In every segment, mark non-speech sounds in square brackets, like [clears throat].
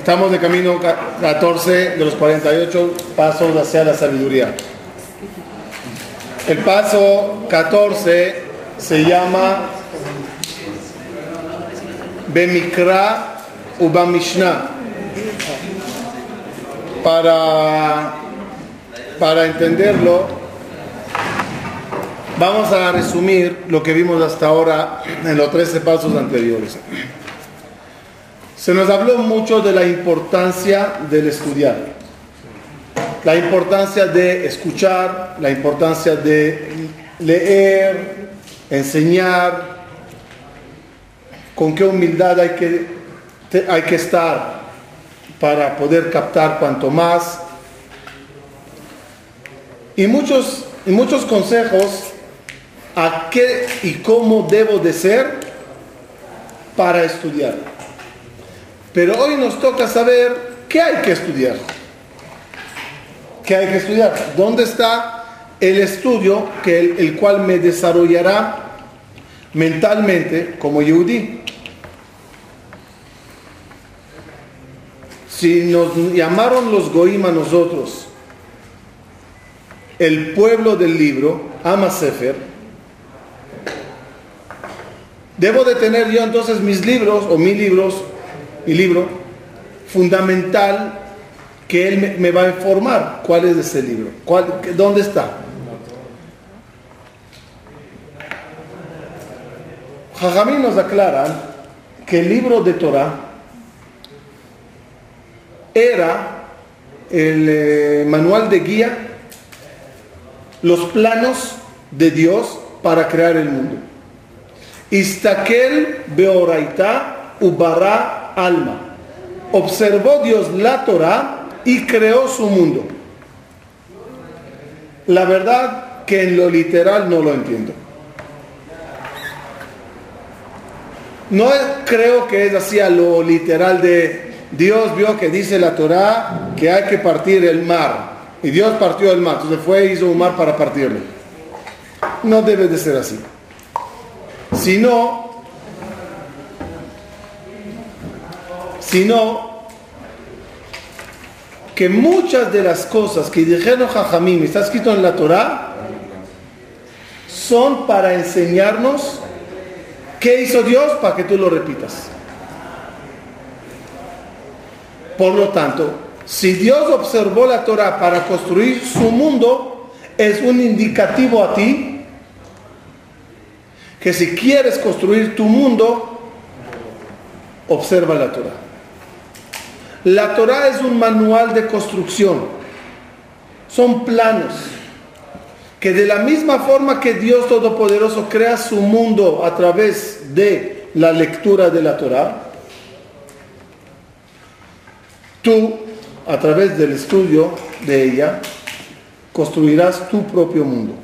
Estamos de camino 14 de los 48 pasos hacia la sabiduría. El paso 14 se llama Bemikra Ubamishna. Para, para entenderlo, vamos a resumir lo que vimos hasta ahora en los 13 pasos anteriores. Se nos habló mucho de la importancia del estudiar, la importancia de escuchar, la importancia de leer, enseñar, con qué humildad hay que, hay que estar para poder captar cuanto más. Y muchos, y muchos consejos a qué y cómo debo de ser para estudiar. Pero hoy nos toca saber qué hay que estudiar. ¿Qué hay que estudiar? ¿Dónde está el estudio que el, cual me desarrollará mentalmente como Yehudi? Si nos llamaron los Goim a nosotros, el pueblo del libro, Ama Sefer, debo de tener yo entonces mis libros o mis libros mi libro, fundamental que él me, va a informar cuál es ese libro, cuál, dónde está. Jajamí nos aclaran que el libro de Torah era el eh, manual de guía, los planos de Dios para crear el mundo. Istakel beoraita ubara alma. Observó Dios la Torah y creó su mundo. La verdad que en lo literal no lo entiendo. No creo que es así a lo literal de Dios vio que dice la Torah que hay que partir el mar. Y Dios partió el mar. Entonces fue y hizo un mar para partirlo. No debe de ser así. Sino sino que muchas de las cosas que dijeron Jajamim, está escrito en la Torah, son para enseñarnos qué hizo Dios para que tú lo repitas. Por lo tanto, si Dios observó la Torah para construir su mundo, es un indicativo a ti que si quieres construir tu mundo, observa la Torah. La Torah es un manual de construcción. Son planos que de la misma forma que Dios Todopoderoso crea su mundo a través de la lectura de la Torah, tú, a través del estudio de ella, construirás tu propio mundo.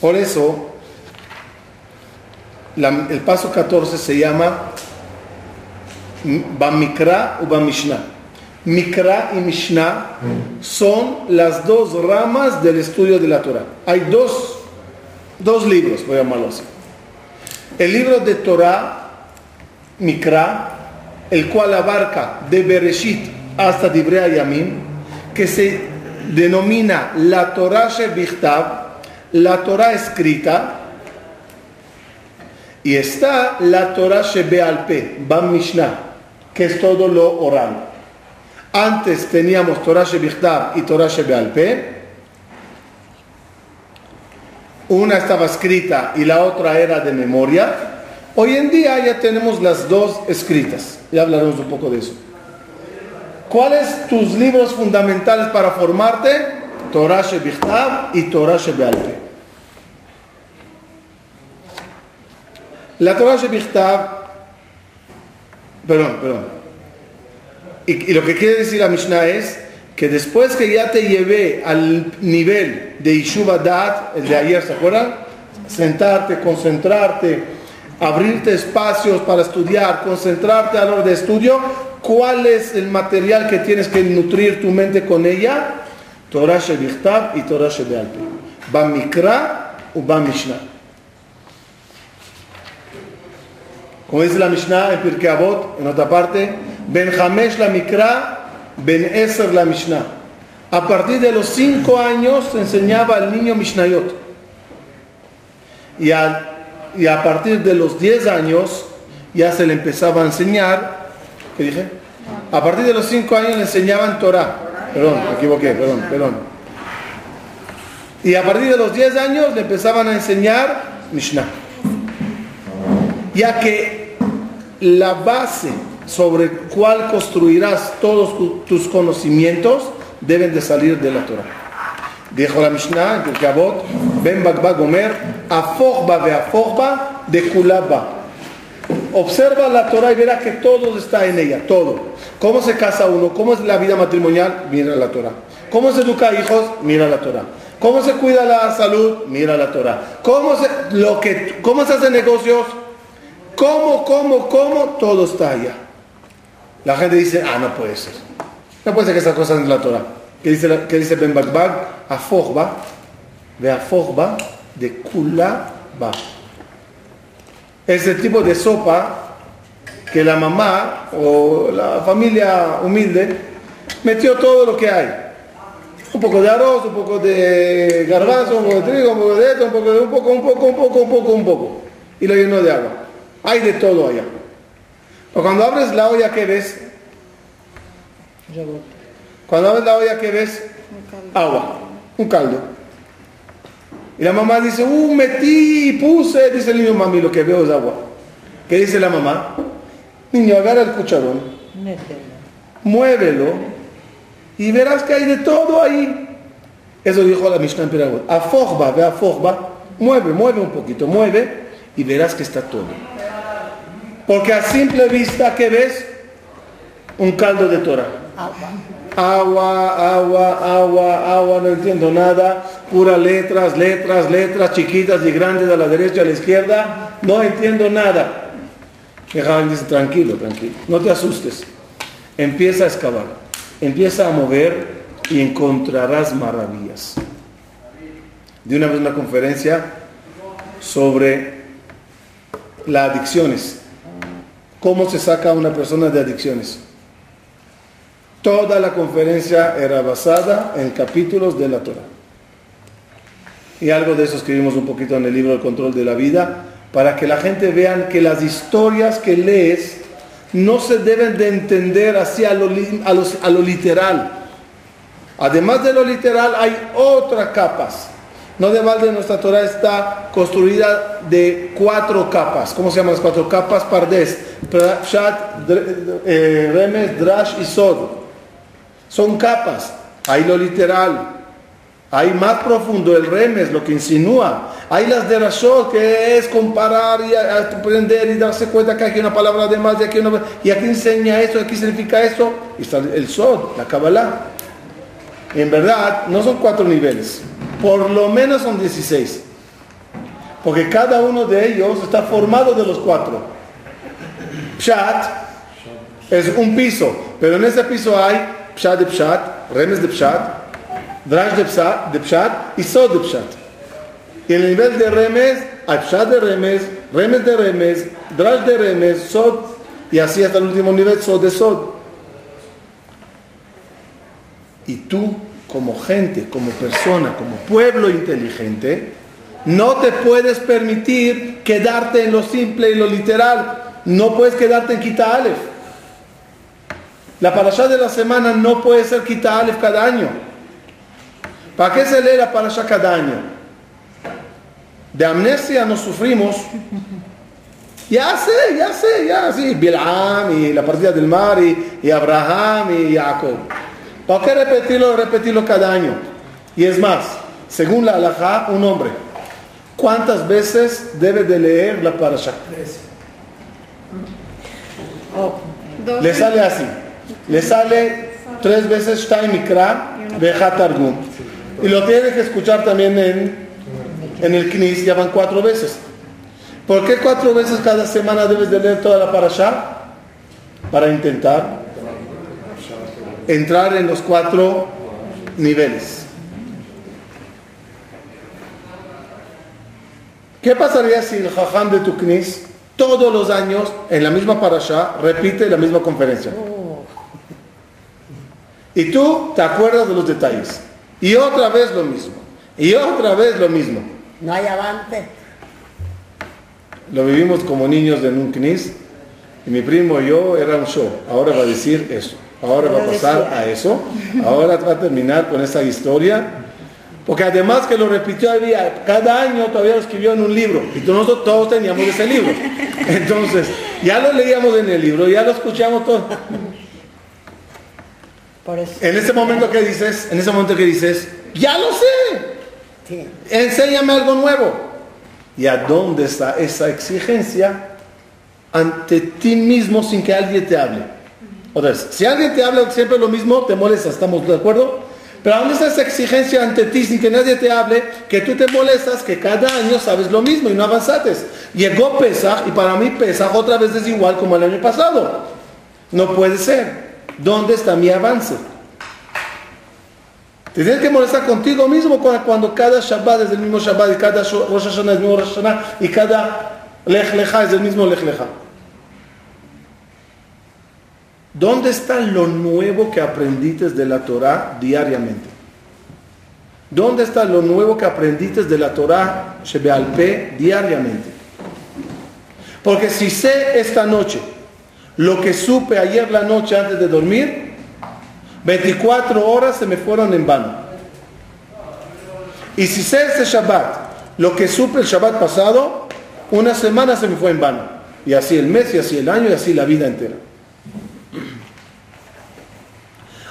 Por eso, el paso 14 se llama Bamikra u Bamishna. Mikra y Mishnah son las dos ramas del estudio de la Torah. Hay dos, dos libros, voy a llamarlo así. El libro de Torah, Mikra, el cual abarca de Bereshit hasta Dibrea Yamim, que se denomina la Torah Shebichtav, la Torah escrita, y está la Torah Shebealpe, Bam Mishnah, que es todo lo oral. Antes teníamos Torah Shebichtav y Torah Shebealpe. Una estaba escrita y la otra era de memoria. Hoy en día ya tenemos las dos escritas. Ya hablaremos un poco de eso. ¿Cuáles tus libros fundamentales para formarte? Torah Shebichtav y Torah Shebealpe. La Torah Shebichtav, perdón, perdón. Y, lo que quiere decir la Mishnah es que después que ya te llevé al nivel de Yishuv Dat, el de ayer, ¿se acuerdan? Sentarte, concentrarte, abrirte espacios para estudiar, concentrarte a hora de estudio, ¿cuál es el material que tienes que nutrir tu mente con ella? Torah Shebichtav y Torah Shebealpe. Ba Mikra o Ba Mishnah. Como dice la Mishnah en Pirkei Avot, en otra parte, Ben Hamesh la Mikra, Ben Eser la Mishnah. A partir de los cinco años se enseñaba al niño Mishnayot. Y, y a partir de los diez años ya se le empezaba a enseñar, ¿qué dije? A partir de los cinco años le enseñaban Torah. Perdón, me equivoqué, perdón, perdón. Y a partir de los diez años le empezaban a enseñar Mishnah. Ya que la base sobre cual construirás todos tus conocimientos deben de salir de la Torah. Dijo la Mishnah, el Kabot, Ben Bagba Gomer, Afogba ve Afogba de Kulaba. Observa la Torah y verá que todo está en ella, todo. ¿Cómo se casa uno? ¿Cómo es la vida matrimonial? Mira la Torah. ¿Cómo se educa a hijos? Mira la Torah. ¿Cómo se cuida la salud? Mira la Torah. ¿Cómo se, lo que, cómo se hacen negocios? ¿Cómo, cómo, cómo? Todo está allá. La gente dice, ah, no puede ser. No puede ser que esas cosas en la Torah. ¿Qué dice, qué dice Ben Bakbag? Afogba, de Afogba, de Kulaba. Ese tipo de sopa que la mamá o la familia humilde metió todo lo que hay. Un poco de arroz, un poco de garbanzo, un poco de trigo, un poco de esto, un poco un poco, un poco, un poco, un poco, un poco. Y lo llenó de agua. Hay de todo allá. O cuando abres la olla, ¿qué ves? Cuando abres la olla, ¿qué ves? Agua, un caldo. Y la mamá dice, uh, metí, puse, dice el niño, mami, lo que veo es agua. ¿Qué dice la mamá? Niño, agarra el cucharón, muévelo y verás que hay de todo ahí. Eso dijo la Mishnah en Piragot. Afogba, ve afogba, mueve, mueve un poquito, mueve y verás que está todo. Porque a simple vista, ¿qué ves? Un caldo de Torah. Agua, agua, agua, agua, no entiendo nada. Puras letras, letras, letras, chiquitas y grandes a la derecha, a la izquierda. No entiendo nada. Y dice, tranquilo, tranquilo, no te asustes. Empieza a excavar, empieza a mover y encontrarás maravillas. De una vez una conferencia sobre las adicciones. ¿Cómo se saca a una persona de adicciones? Toda la conferencia era basada en capítulos de la Torah. Y algo de eso escribimos un poquito en el libro El control de la vida, para que la gente vea que las historias que lees no se deben de entender así a lo, a lo literal. Además de lo literal hay otras capas. No de balde nuestra Torah está construida de cuatro capas. ¿Cómo se llaman las cuatro capas? Pardes, Pshat, eh, Remes, Drash y Sod. Son capas. Hay lo literal. Hay más profundo el remes, lo que insinúa. Hay las de Rashod, que es comparar y aprender y darse cuenta que hay una palabra de más y aquí una... Y aquí enseña eso, aquí significa eso. Y está el Sod, la Kabbalah. En verdad, no son cuatro niveles. Por lo menos son 16. Porque cada uno de ellos está formado de los cuatro. Pshat es un piso, pero en ese piso hay Pshat de Pshat, Remes de Pshat, Drash de Pshat, de Pshat y Sod de Pshat. Y en el nivel de Remes hay Pshat de Remes, Remes de Remes, Drash de Remes, Sod, y así hasta el último nivel, Sod de Sod. Y tú, como gente, como persona, como pueblo inteligente, no te puedes permitir quedarte en lo simple y lo literal. No puedes quedarte en Kita Aleph. La parashá de la semana no puede ser Kita Aleph cada año. ¿Para qué se lee la parashá cada año? De amnesia nos sufrimos. Ya sé, ya sé, ya sí. Bilam y la partida del mar y Abraham y Jacob. ¿Para qué repetirlo, repetirlo cada año? Y es más, según la halajá, un hombre, ¿cuántas veces debe de leer la parasha? Le sale así. Le sale tres veces Shtai Mikra Targum. Y lo tiene que escuchar también en, en el Knis, ya van cuatro veces. ¿Por qué cuatro veces cada semana debes de leer toda la parasha? Para intentar entrar en los cuatro niveles. ¿Qué pasaría si el jajam de tu knis todos los años, en la misma parasha, repite la misma conferencia. Y tú te acuerdas de los detalles. Y otra vez lo mismo. Y otra vez lo mismo. No hay avance. Lo vivimos como niños en un knis. Y mi primo y yo era un show. Ahora va a decir eso. Ahora va a pasar a eso. Ahora va a terminar con esa historia. Porque además que lo repitió había, cada año todavía lo escribió en un libro. Y nosotros todos teníamos ese libro. [laughs] Entonces, ya lo leíamos en el libro, ya lo escuchamos todo. En ese momento que dices, en ese momento que dices, ya lo sé. Enséñame algo nuevo. ¿Y a dónde está esa exigencia? Ante ti mismo sin que alguien te hable. Otra vez, si alguien te habla siempre lo mismo, te molesta, ¿estamos de acuerdo? Pero ¿a dónde está esa exigencia ante ti sin que nadie te hable? Que tú te molestas, que cada año sabes lo mismo y no avanzates. Llegó Pesach y para mí Pesach otra vez es igual como el año pasado. No puede ser. ¿Dónde está mi avance? Te tienes que molestar contigo mismo cuando cada Shabbat es el mismo Shabbat y cada Rosh Hashanah es el mismo Rosh Hashanah y cada Lech Lecha es el mismo Lech Lecha. ¿Dónde está lo nuevo que aprendiste de la Torah diariamente? ¿Dónde está lo nuevo que aprendiste de la Torah Shebealpe diariamente? Porque si sé esta noche lo que supe ayer la noche antes de dormir, 24 horas se me fueron en vano. Y si sé ese Shabbat, lo que supe el Shabbat pasado, una semana se me fue en vano. Y así el mes, y así el año, y así la vida entera.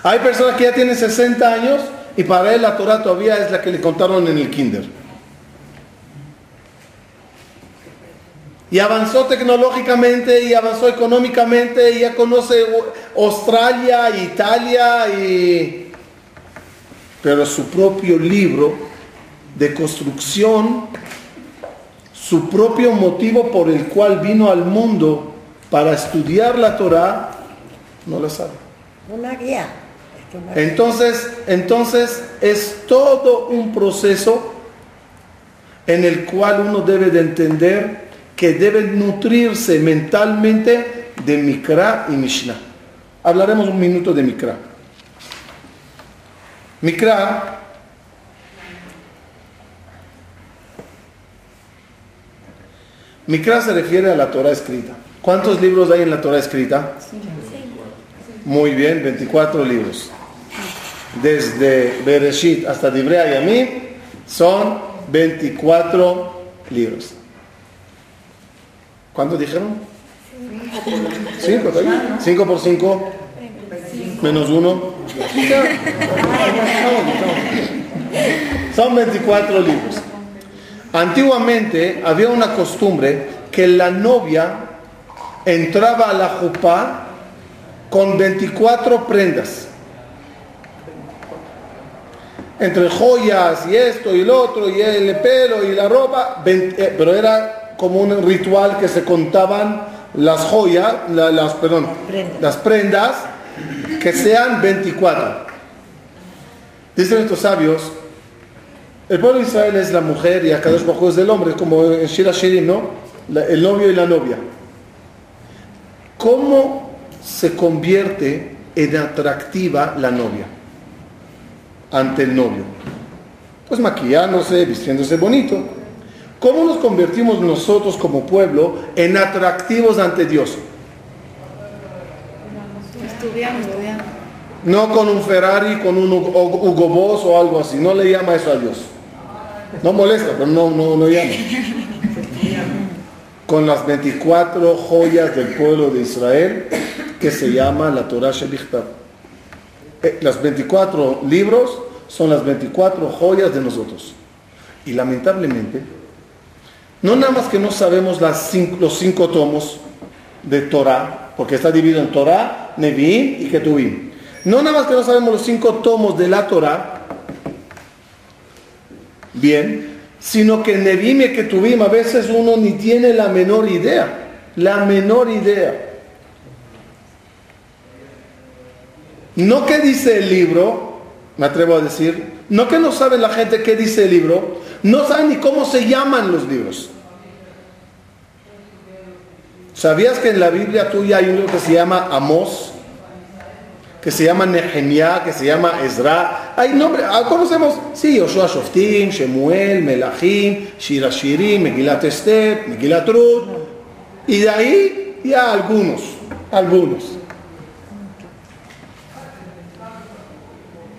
Hay personas que ya tienen 60 años y para él la Torah todavía es la que le contaron en el kinder. Y avanzó tecnológicamente y avanzó económicamente y ya conoce Australia, Italia y... Pero su propio libro de construcción, su propio motivo por el cual vino al mundo para estudiar la Torah, no lo sabe. Una guía. Entonces, entonces es todo un proceso en el cual uno debe de entender que debe nutrirse mentalmente de Mikra y Mishnah. Hablaremos un minuto de Mikra. Mikra Mikra se refiere a la Torah escrita. ¿Cuántos libros hay en la Torah escrita? Muy bien, 24 libros desde Bereshit hasta Dibrea y Amim, son 24 libros. ¿Cuántos dijeron? 5 5 por 5 menos 1. Son 24 libros. Antiguamente había una costumbre que la novia entraba a la jupá con 24 prendas entre joyas y esto y lo otro y el pelo y la ropa, eh, pero era como un ritual que se contaban las joyas, las, perdón, las prendas que sean 24. Dicen estos sabios, el pueblo de Israel es la mujer y Akadosh Bajo es del hombre, como en Shira Shirin, ¿no? el novio y la novia. ¿Cómo se convierte en atractiva la novia? Ante el novio? Pues maquillándose, vistiéndose bonito. ¿Cómo nos convertimos nosotros como pueblo en atractivos ante Dios? Estudiando. No con un Ferrari, con un Hugo Boss o algo así. No le llama eso a Dios. No molesta, pero no, no, no llama. Con las 24 joyas del pueblo de Israel que se llama la Torah Shebichtab. Eh, las 24 libros son las 24 joyas de nosotros. Y lamentablemente, no nada más que no sabemos los cinco tomos de Torah, porque está dividido en Torah, Nevi'im y Ketuvim. No nada más que no sabemos los cinco tomos de la Torah, bien, sino que Nevi'im y Ketuvim a veces uno ni tiene la menor idea, la menor idea. No que dice el libro, me atrevo a decir, no que no sabe la gente qué dice el libro, no saben ni cómo se llaman los libros. ¿Sabías que en la Biblia tuya hay un libro que se llama Amos? Que se llama Nehemiah, que se llama Ezra. Hay nombres, ah, conocemos, sí, Yoshua Shoftim, Shemuel, Melachim, Shira Shirim, Megilat Esther, Megilat Ruth. Y de ahí ya algunos, algunos.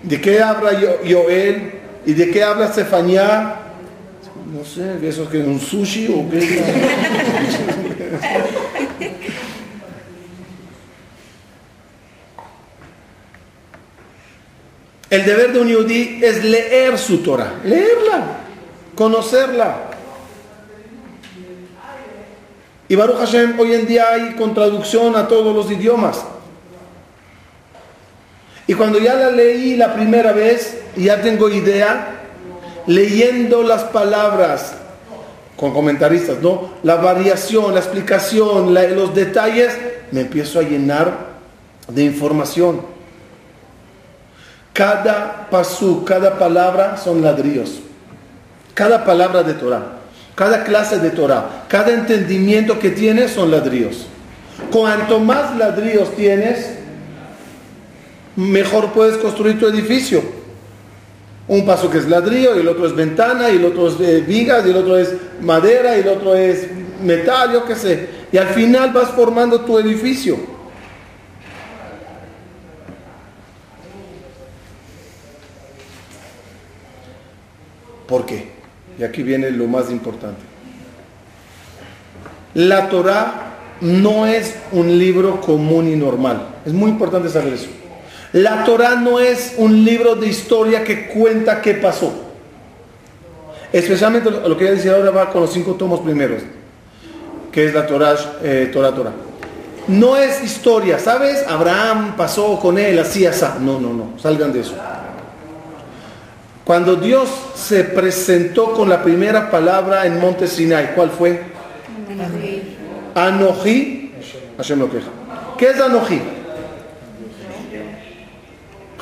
¿De qué habla Joel? ¿Y de qué habla Sefanía? No sé, ¿eso es que un sushi o qué? [laughs] El deber de un yudí es leer su Torah, leerla, conocerla. Y Baruch Hashem, hoy en día hay con traducción a todos los idiomas. Y cuando ya la leí la primera vez, ya tengo idea, leyendo las palabras con comentaristas, ¿no? La variación, la explicación, los detalles, me empiezo a llenar de información. Cada pasú, cada palabra son ladrillos. Cada palabra de Torah, cada clase de Torah, cada entendimiento que tienes son ladrillos. Cuanto más ladrillos tienes, mejor puedes construir tu edificio. Un paso que es ladrillo, y el otro es ventana, y el otro es eh, vigas, y el otro es madera, y el otro es metal, yo qué sé. Y al final vas formando tu edificio. ¿Por qué? Y aquí viene lo más importante. La Torah no es un libro común y normal. Es muy importante saber eso. La Torah no es un libro de historia que cuenta qué pasó. Especialmente lo que voy a decir ahora va con los cinco tomos primeros, que es la Torah, eh, Torah, Torah. No es historia, ¿sabes? Abraham pasó con él, así, así. No, no, no, salgan de eso. Cuando Dios se presentó con la primera palabra en Monte Sinai, ¿cuál fue? Anoji. Hashem lo queja. ¿Qué es Anoji?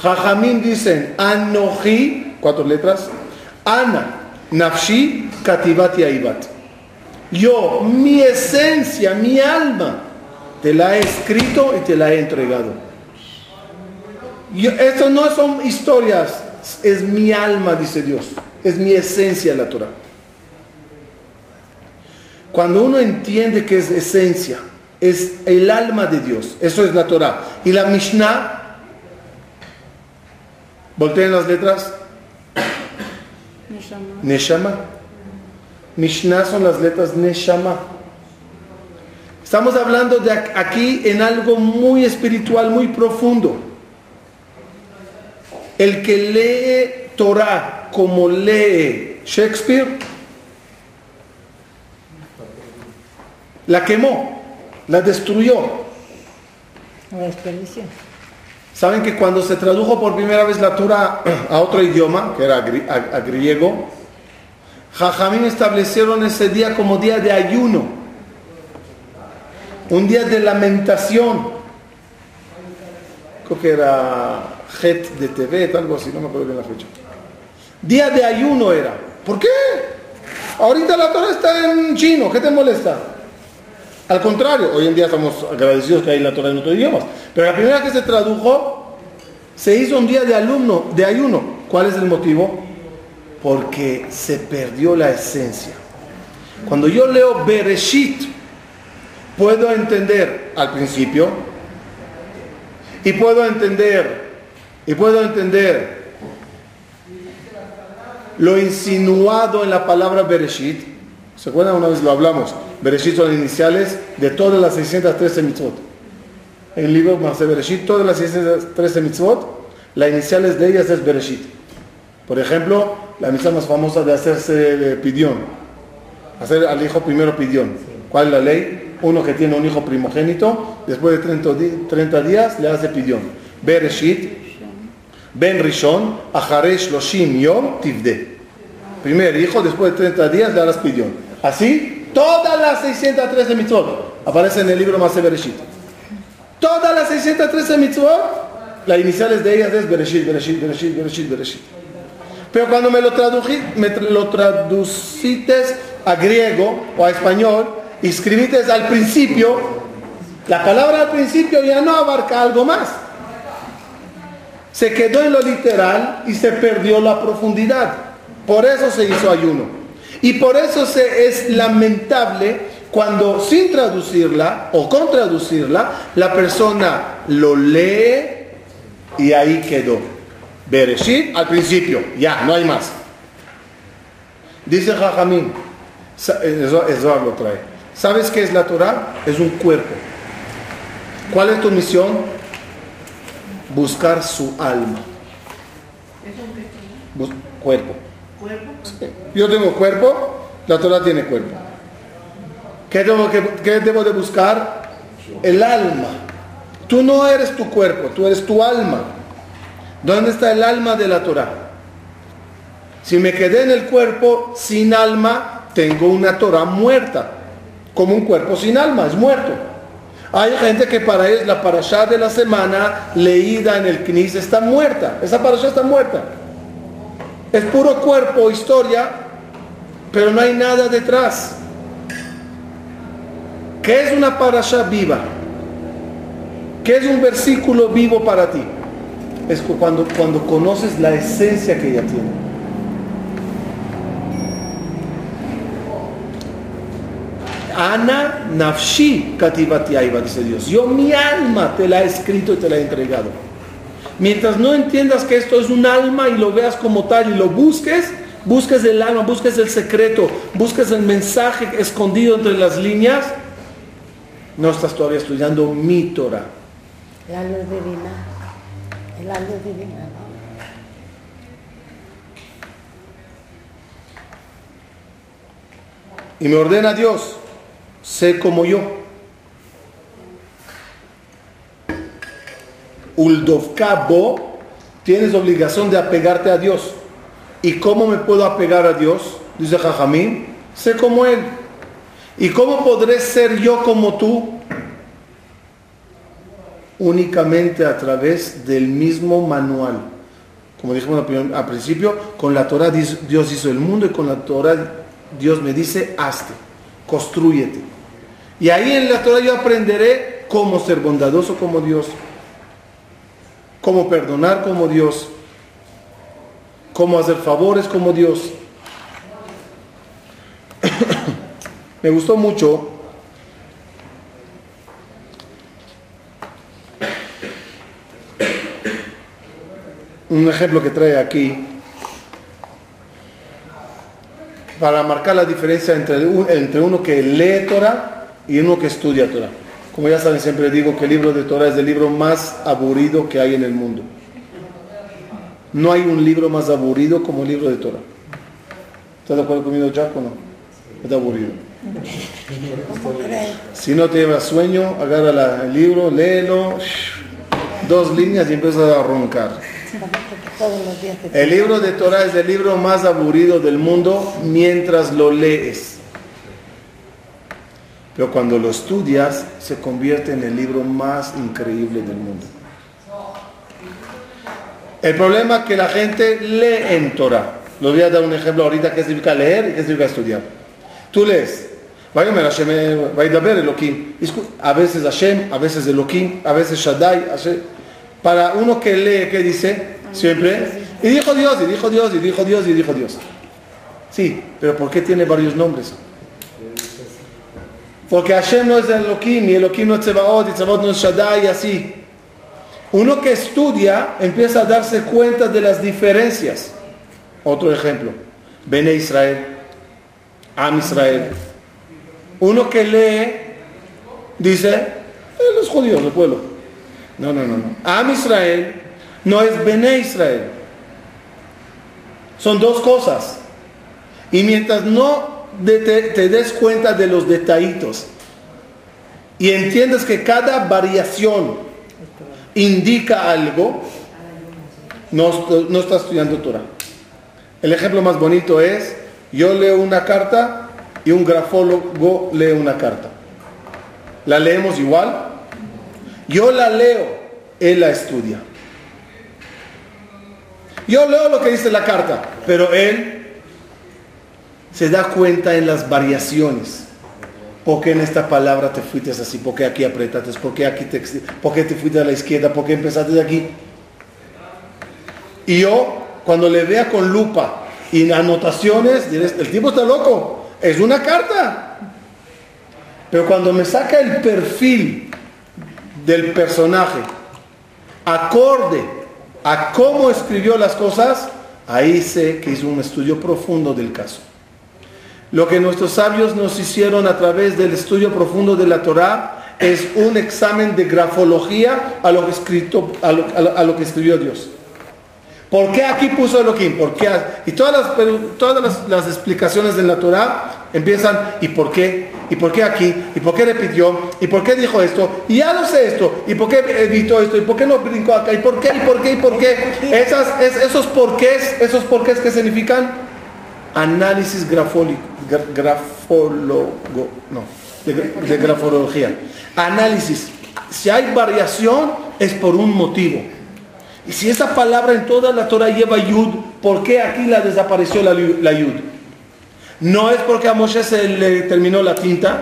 Jajamín dicen Anoji, cuatro letras, Ana, Nafshi, Katibati Aibat. Yo, mi esencia, mi alma, te la he escrito y te la he entregado. esto no son historias, es mi alma, dice Dios. Es mi esencia la Torah. Cuando uno entiende que es esencia, es el alma de Dios, eso es la Torah. Y la Mishnah Volteen las letras. Neshama. Mishnah son las letras Neshama. Estamos hablando de aquí en algo muy espiritual, muy profundo. El que lee Torah como lee Shakespeare, la quemó, la destruyó. La desperdició. Saben que cuando se tradujo por primera vez la Torah [clears throat] a otro idioma, que era a, griego, Jajamín establecieron ese día como día de ayuno, un día de lamentación. Creo que era Het de TV, algo así, no me acuerdo bien la fecha. Día de ayuno era. ¿Por qué? Ahorita la Torah está en chino, ¿qué te molesta? Al contrario, hoy en día estamos agradecidos que hay la Torah en otros idiomas. Pero la primera que se tradujo, se hizo un día de alumno, de ayuno. ¿Cuál es el motivo? Porque se perdió la esencia. Cuando yo leo Bereshit, puedo entender al principio y puedo entender y puedo entender lo insinuado en la palabra Bereshit. ¿Se acuerdan? Una vez lo hablamos. Bereshit son las iniciales de todas las 613 mitzvot. En el libro de Bereshit, todas las 613 mitzvot, las iniciales de ellas es Bereshit. Por ejemplo, la mitzvah más famosa de hacerse pidión. Hacer al hijo primero pidión. ¿Cuál es la ley? Uno que tiene un hijo primogénito, después de 30, días le hace pidión. Bereshit, Ben Rishon, Aharesh Loshim Yom Tivde. Primer hijo, después de 30 días le harás pidión. Así Todas las 613 mitzvot aparecen en el libro Masé Bereshit. Todas las 613 mitzvot, las iniciales de ellas es Bereshit, Bereshit, Bereshit, Bereshit, Bereshit. Pero cuando me lo, traducí, me lo traducites a griego o a español, escribiste al principio, la palabra al principio ya no abarca algo más. Se quedó en lo literal y se perdió la profundidad. Por eso se hizo ayuno. Y por eso se, es lamentable cuando sin traducirla o con traducirla, la persona lo lee y ahí quedó. Bereshit al principio, ya, no hay más. Dice Jajamín, eso, eso lo trae. ¿Sabes qué es la Torah? Es un cuerpo. ¿Cuál es tu misión? Buscar su alma. cuerpo. Yo tengo cuerpo, la Torah tiene cuerpo. ¿Qué debo, qué debo de buscar? El alma. Tú no eres tu cuerpo, tú eres tu alma. ¿Dónde está el alma de la Torah? Si me quedé en el cuerpo sin alma, tengo una Torah muerta, como un cuerpo sin alma, es muerto. Hay gente que para ellos la parashá de la semana leída en el Knis está muerta. Esa parashá está muerta. Es puro cuerpo, historia, pero no hay nada detrás. ¿Qué es una parashá viva? ¿Qué es un versículo vivo para ti? Es cuando, cuando conoces la esencia que ella tiene. Ana nafshi kativati dice Dios. Yo mi alma te la he escrito y te la he entregado. Mientras no entiendas que esto es un alma y lo veas como tal y lo busques, busques el alma, busques el secreto, busques el mensaje escondido entre las líneas, no estás todavía estudiando mi Torah. La luz divina. La luz divina. Y me ordena Dios sé como yo. Uldovkabo, tienes obligación de apegarte a Dios. ¿Y cómo me puedo apegar a Dios? Dice Jajamín, sé como Él. ¿Y cómo podré ser yo como tú? Únicamente a través del mismo manual. Como dijimos al principio, con la Torah Dios hizo el mundo y con la Torah Dios me dice, hazte, construyete. Y ahí en la Torah yo aprenderé cómo ser bondadoso como Dios, cómo perdonar como Dios, cómo hacer favores como Dios. [coughs] Me gustó mucho un ejemplo que trae aquí para marcar la diferencia entre, entre uno que lee Torah y uno que estudia Torah. Como ya saben, siempre digo que el libro de Torah es el libro más aburrido que hay en el mundo. No hay un libro más aburrido como el libro de Torah. ¿Estás de acuerdo conmigo, Jack, o no? Es aburrido. Si no te lleva sueño, agarra el libro, léelo, dos líneas y empiezas a roncar. El libro de Torah es el libro más aburrido del mundo mientras lo lees. Pero cuando lo estudias, se convierte en el libro más increíble del mundo. El problema es que la gente lee en Torah. Lo voy a dar un ejemplo ahorita que significa leer y qué significa estudiar. Tú lees. A veces Hashem, a veces Elohim, a veces Shaddai. Para uno que lee, ¿qué dice? Siempre. Y dijo Dios, y dijo Dios, y dijo Dios, y dijo Dios. Sí, pero ¿por qué tiene varios nombres? Porque Hashem no es Elohim y Elohim no es Tzebaot y Tzebaot no es Shaddai y así. Uno que estudia empieza a darse cuenta de las diferencias. Otro ejemplo, Bene Israel, Am Israel. Uno que lee dice, eh, los judíos, el pueblo. No, no, no, no. Am Israel no es Bene Israel. Son dos cosas. Y mientras no te, des cuenta de los detallitos y entiendes que cada variación indica algo, no, no estudiando Torah. El ejemplo más bonito es, yo leo una carta y un grafólogo lee una carta. ¿La leemos igual? Yo la leo, él la estudia. Yo leo lo que dice la carta, pero él se da cuenta en las variaciones. ¿Por qué en esta palabra te fuiste así? ¿Por qué aquí apretaste? ¿Por qué aquí te, por qué te fuiste a la izquierda? ¿Por qué empezaste de aquí? Y yo, cuando le vea con lupa y anotaciones, diré, el tipo está loco, es una carta. Pero cuando me saca el perfil del personaje, acorde a cómo escribió las cosas, ahí sé que hizo un estudio profundo del caso. Lo que nuestros sabios nos hicieron a través del estudio profundo de la Torá es un examen de grafología a lo que, escrito, a lo, que escribió Dios. ¿Por qué aquí puso Elohim? ¿Por qué? Y todas, las, todas las, explicaciones de la Torah empiezan, ¿y por qué? ¿Y por qué aquí? ¿Y por qué repitió? ¿Y por qué dijo esto? Y ya no sé esto. ¿Y por qué evitó esto? ¿Y por qué no brincó acá? ¿Y por qué? ¿Y por qué? ¿Y por qué? Esas, esos porqués, esos porqués que significan análisis grafólico grafólogo, no, de, grafología. Análisis. Si hay variación es por un motivo. Y si esa palabra en toda la Torah lleva yud, ¿por qué aquí la desapareció la, yud? No es porque a Moshe se le terminó la tinta,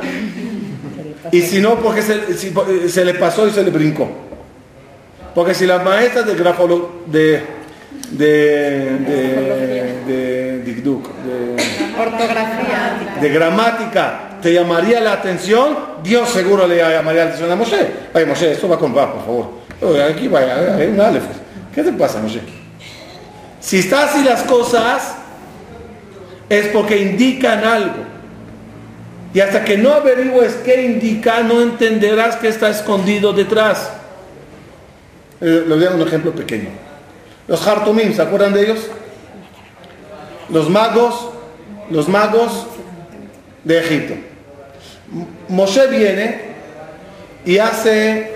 y si no porque se, se le pasó y se le brincó. Porque si la maestra de grafolo, de, de, de, de, de, Ortografía. De gramática. ¿Te llamaría la atención? Dios seguro le llamaría la atención a Moshe. Ay, Moshe, esto va con va, por favor. Aquí vaya, hay un alef. ¿Qué te pasa, Moshe? Si está así las cosas, es porque indican algo. Y hasta que no averigües qué indica, no entenderás qué está escondido detrás. Eh, les voy a dar un ejemplo pequeño. Los Hartumim, ¿se acuerdan de ellos? Los magos los magos de Egipto. Moshe viene y hace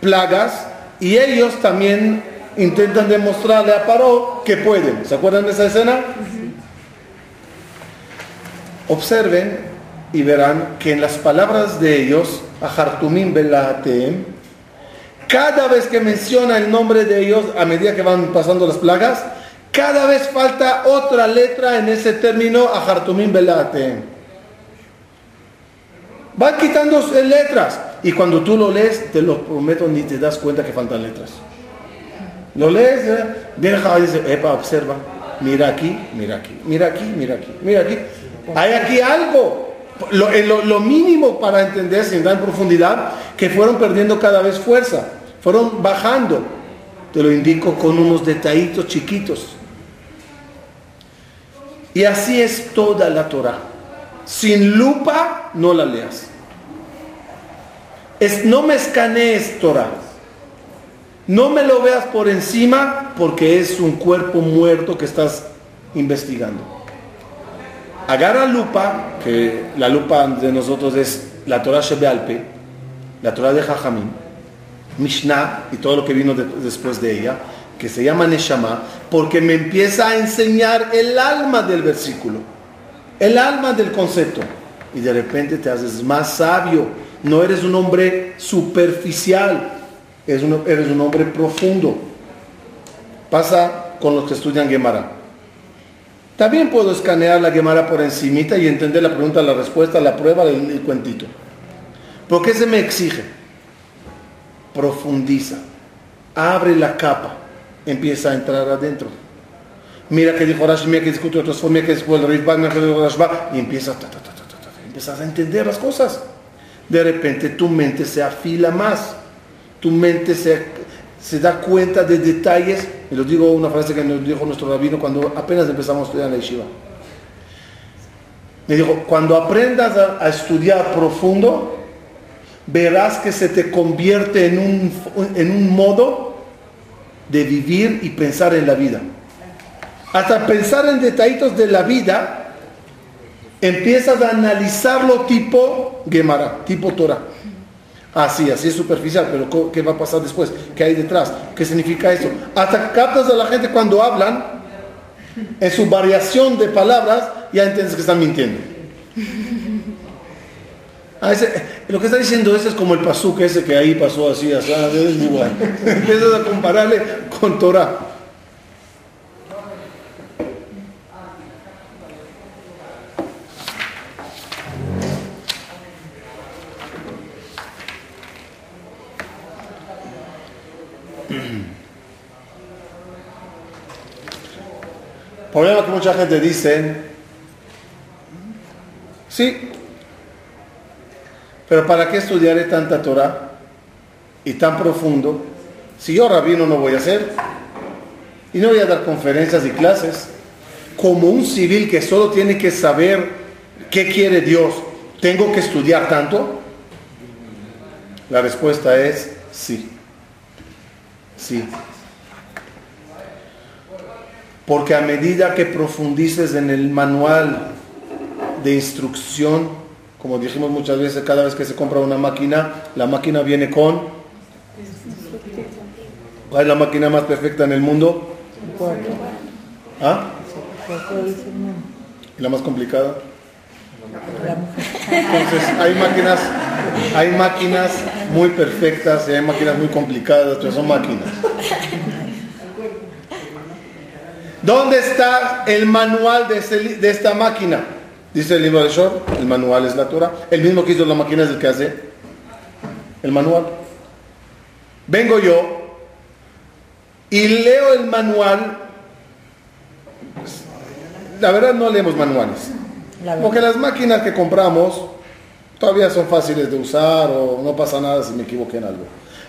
plagas y ellos también intentan demostrarle a Paró que pueden. ¿Se acuerdan de esa escena? Observen y verán que en las palabras de ellos, a Hartumim Belatem, cada vez que menciona el nombre de ellos, a medida que van pasando las plagas, cada vez falta otra letra en ese término a Hartumim Belate. Van quitando letras. Y cuando tú lo lees, te lo prometo, ni te das cuenta que faltan letras. Lo lees, ¿eh? viene y dice, epa, observa, mira aquí, mira aquí, mira aquí, mira aquí, mira aquí. Hay aquí algo. Lo, lo, lo mínimo para entender sin dar profundidad, que fueron perdiendo cada vez fuerza, fueron bajando. Te lo indico con unos detallitos chiquitos. Y así es toda la Torah. Sin lupa no la leas. Es, no me escanees Torah. No me lo veas por encima porque es un cuerpo muerto que estás investigando. Agarra lupa, que la lupa de nosotros es la Torah Shebealpe, la Torah de Jajamim, Mishnah y todo lo que vino después de ella que se llama Neshama, porque me empieza a enseñar el alma del versículo, el alma del concepto. Y de repente te haces más sabio. No eres un hombre superficial, eres un, hombre profundo. Pasa con los que estudian Gemara. También puedo escanear la Gemara por encimita y entender la pregunta, la respuesta, la prueba, el, el cuentito. ¿Por qué se me exige? Profundiza, abre la capa empieza a entrar adentro. Mira que dijo Rashi, mira que discute otros, mira que dijo el Rizbag, que dijo Rashba, y empiezas, empiezas a entender las cosas. De repente tu mente se afila más, tu mente se, se da cuenta de detalles. Y lo digo una frase que nos dijo nuestro rabino cuando apenas empezamos a estudiar la yeshiva. Me dijo, cuando aprendas a, a estudiar profundo, verás que se te convierte en un, en un modo de vivir y pensar en la vida. Hasta pensar en detallitos de la vida, empiezas a analizarlo tipo Gemara, tipo Torah. Así, así es superficial, pero ¿qué va a pasar después? ¿Qué hay detrás? ¿Qué significa eso? Hasta captas a la gente cuando hablan, en su variación de palabras, ya entiendes que están mintiendo. Ah, ese, lo que está diciendo ese es como el pazuque ese que ahí pasó así, así, ah, es igual. Ah, [laughs] Empiezas a compararle con Torah. [clears throat] Problema que mucha gente dice, sí, pero ¿para qué estudiaré tanta Torah y tan profundo si yo rabino no voy a hacer? Y no voy a dar conferencias y clases. Como un civil que solo tiene que saber qué quiere Dios, ¿tengo que estudiar tanto? La respuesta es sí. Sí. Porque a medida que profundices en el manual de instrucción, como dijimos muchas veces, cada vez que se compra una máquina, la máquina viene con... ¿Cuál es la máquina más perfecta en el mundo? ¿Ah? ¿Y la más complicada? Entonces, hay máquinas, hay máquinas muy perfectas y hay máquinas muy complicadas, pero son máquinas. ¿Dónde está el manual de, esta máquina? Dice el libro de Shor, el manual es la Torah. El mismo que hizo la máquina es el que hace el manual. Vengo yo y leo el manual. La verdad no leemos manuales. Porque las máquinas que compramos todavía son fáciles de usar o no pasa nada si me equivoqué en algo.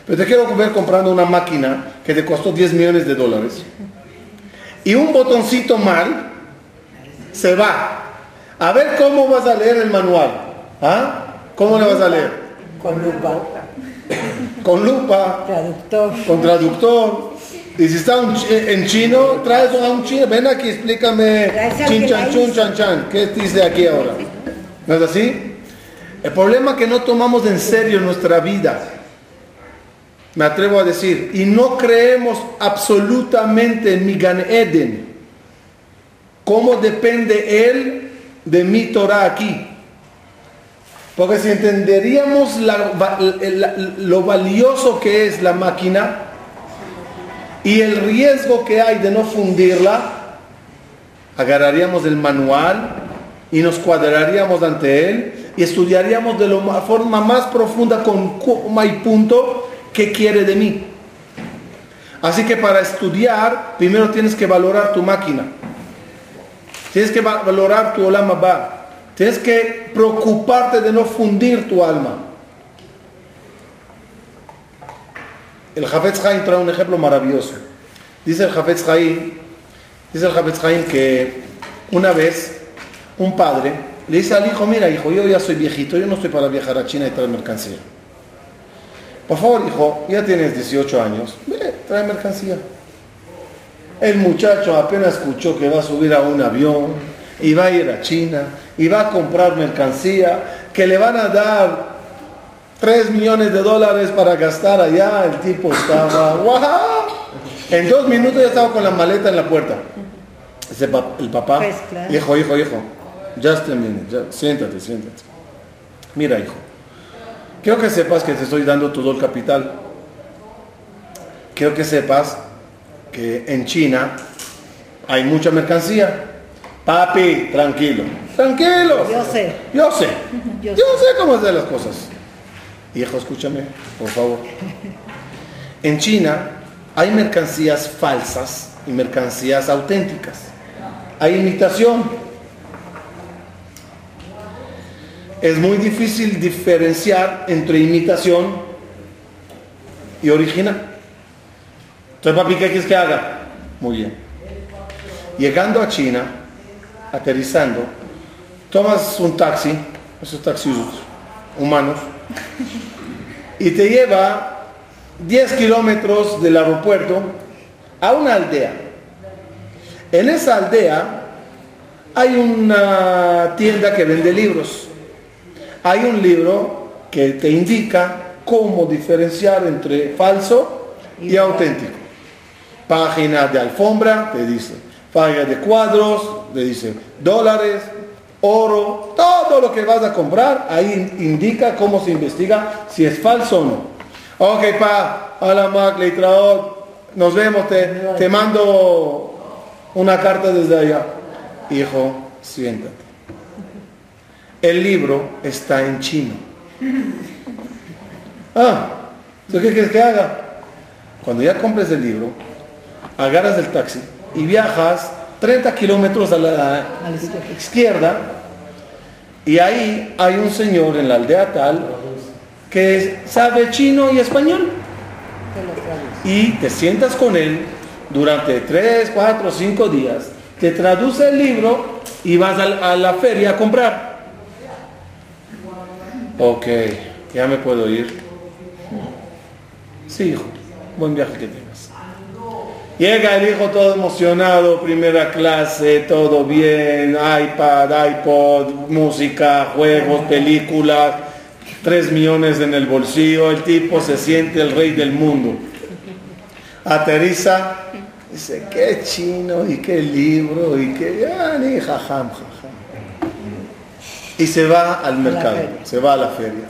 Pero te quiero ver comprando una máquina que te costó 10 millones de dólares y un botoncito mal, se va. A ver cómo vas a leer el manual. ¿Ah? ¿Cómo le vas a leer? Con lupa. Con lupa. Traductor. Con traductor. Y si está en chino, traes a un chino. Ven aquí, explícame. Chin, chan, chun, chan, chan. ¿Qué dice aquí ahora? ¿No es así? El problema es que no tomamos en serio nuestra vida me atrevo a decir, y no creemos absolutamente en mi Gan Eden. ¿Cómo depende él de mi Torah aquí? Porque si entenderíamos lo valioso que es la máquina y el riesgo que hay de no fundirla, agarraríamos el manual y nos cuadraríamos ante él y estudiaríamos de la forma más profunda con coma y punto ¿Qué quiere de mí? Así que para estudiar, primero tienes que valorar tu máquina. Tienes que valorar tu olama ba. Tienes que preocuparte de no fundir tu alma. El Jafetz Haim trae un ejemplo maravilloso. Dice el Jafetz Haim, dice el Jafetz que una vez un padre le dice al hijo, mira hijo, yo ya soy viejito, yo no estoy para viajar a China y traer mercancía. Por favor, hijo, ya tienes 18 años, ve, trae mercancía. El muchacho apenas escuchó que va a subir a un avión y va a ir a China y va a comprar mercancía que le van a dar 3 millones de dólares para gastar allá. El tipo estaba, ¡wow! En dos minutos ya estaba con la maleta en la puerta. el papá, pues, hijo, hijo, hijo, just a minute, siéntate, siéntate. Mira, hijo, Quiero que sepas que te estoy dando todo el capital. Quiero que sepas que en China hay mucha mercancía. Papi, tranquilo. Tranquilo. Yo sé. Yo sé. [laughs] Yo, sé. cómo hacer las cosas. Hijo, escúchame, por favor. En China hay mercancías falsas y mercancías auténticas. Hay imitación. es muy difícil diferenciar entre imitación y original. Entonces, papi, ¿qué quieres que haga? Muy bien. Llegando a China, aterrizando, tomas un taxi, esos taxis humanos, y te lleva 10 kilómetros del aeropuerto a una aldea. En esa aldea hay una tienda que vende libros hay un libro que te indica cómo diferenciar entre falso y auténtico. Página de alfombra, te dice. Página de cuadros, te dice dólares, oro, todo lo que vas a comprar, ahí indica cómo se investiga si es falso o no. Ok, pa, hola Mac, nos vemos, te, te mando una carta desde allá. Hijo, siéntate. El libro está en chino. Ah, ¿qué quieres que haga? Cuando ya compres el libro, agarras el taxi y viajas 30 kilómetros a la izquierda, y ahí hay un señor en la aldea tal que sabe chino y español. Y te sientas con él durante 3, 4, 5 días, te traduce el libro y vas a la feria a comprar. Ok, ya me puedo ir. Sí, hijo, buen viaje que tengas. Llega el hijo todo emocionado, primera clase, todo bien, iPad, iPod, música, juegos, películas, tres millones en el bolsillo, el tipo se siente el rey del mundo. Aterriza, dice, qué chino y qué libro y qué, ni jajam, jajam. Y se va al mercado, se va a la feria.